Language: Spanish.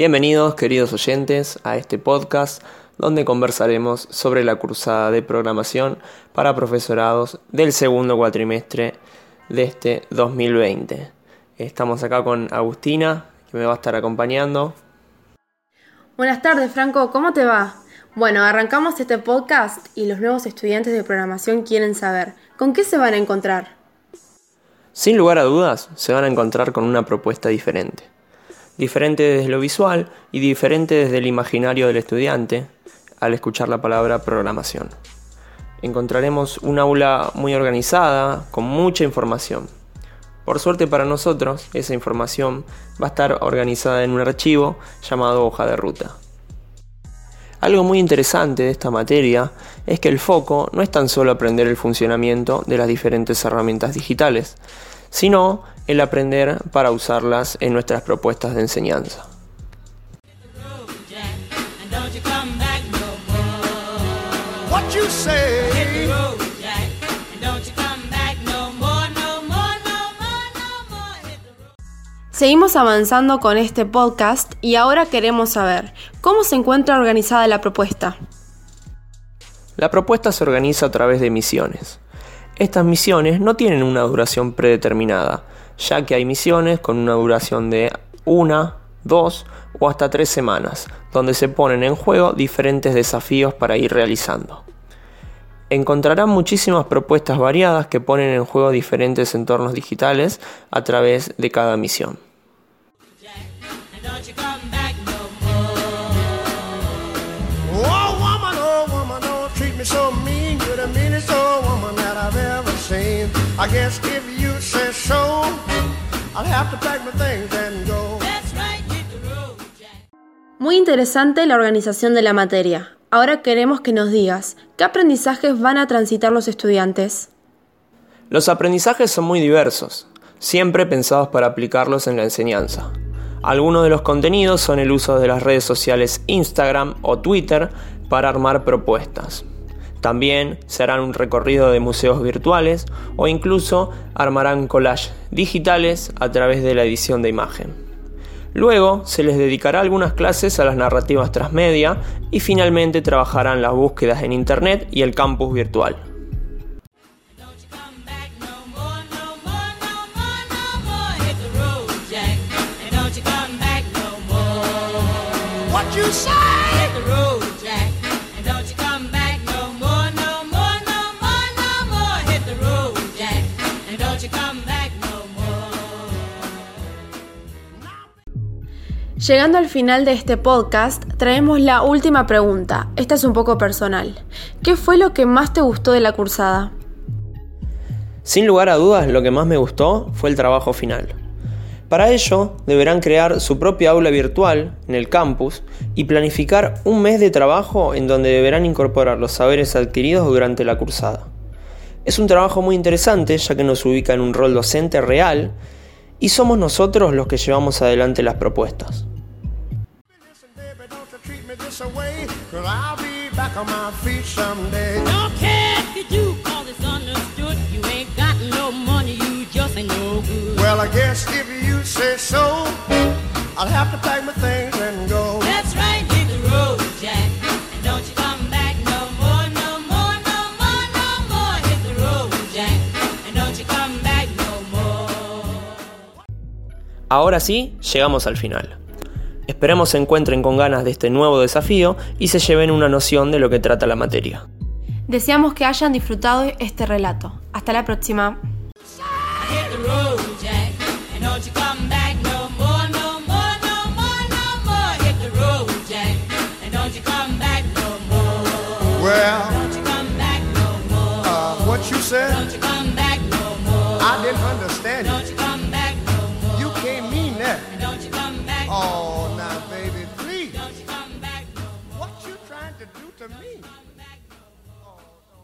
Bienvenidos queridos oyentes a este podcast donde conversaremos sobre la cursada de programación para profesorados del segundo cuatrimestre de este 2020. Estamos acá con Agustina, que me va a estar acompañando. Buenas tardes, Franco, ¿cómo te va? Bueno, arrancamos este podcast y los nuevos estudiantes de programación quieren saber, ¿con qué se van a encontrar? Sin lugar a dudas, se van a encontrar con una propuesta diferente. Diferente desde lo visual y diferente desde el imaginario del estudiante al escuchar la palabra programación. Encontraremos un aula muy organizada, con mucha información por suerte para nosotros, esa información va a estar organizada en un archivo llamado hoja de ruta. Algo muy interesante de esta materia es que el foco no es tan solo aprender el funcionamiento de las diferentes herramientas digitales, sino el aprender para usarlas en nuestras propuestas de enseñanza. Seguimos avanzando con este podcast y ahora queremos saber cómo se encuentra organizada la propuesta. La propuesta se organiza a través de misiones. Estas misiones no tienen una duración predeterminada, ya que hay misiones con una duración de una, dos o hasta tres semanas, donde se ponen en juego diferentes desafíos para ir realizando. Encontrarán muchísimas propuestas variadas que ponen en juego diferentes entornos digitales a través de cada misión. Muy interesante la organización de la materia. Ahora queremos que nos digas, ¿qué aprendizajes van a transitar los estudiantes? Los aprendizajes son muy diversos, siempre pensados para aplicarlos en la enseñanza. Algunos de los contenidos son el uso de las redes sociales Instagram o Twitter para armar propuestas. También se harán un recorrido de museos virtuales o incluso armarán collages digitales a través de la edición de imagen. Luego se les dedicará algunas clases a las narrativas transmedia y finalmente trabajarán las búsquedas en Internet y el campus virtual. Llegando al final de este podcast, traemos la última pregunta. Esta es un poco personal. ¿Qué fue lo que más te gustó de la cursada? Sin lugar a dudas, lo que más me gustó fue el trabajo final. Para ello, deberán crear su propia aula virtual en el campus y planificar un mes de trabajo en donde deberán incorporar los saberes adquiridos durante la cursada. Es un trabajo muy interesante ya que nos ubica en un rol docente real y somos nosotros los que llevamos adelante las propuestas. Cause I'll be back on my feet someday. Don't care if you do, cause it's understood. You ain't got no money, you just ain't no good. Well, I guess if you say so, I'll have to pack my things and go. That's right, hit the road, Jack. And don't you come back no more, no more, no more, no more. Hit the road, Jack. And don't you come back no more. Ahora sí, llegamos al final. Esperemos se encuentren con ganas de este nuevo desafío y se lleven una noción de lo que trata la materia. Deseamos que hayan disfrutado este relato. Hasta la próxima. what you said? I didn't understand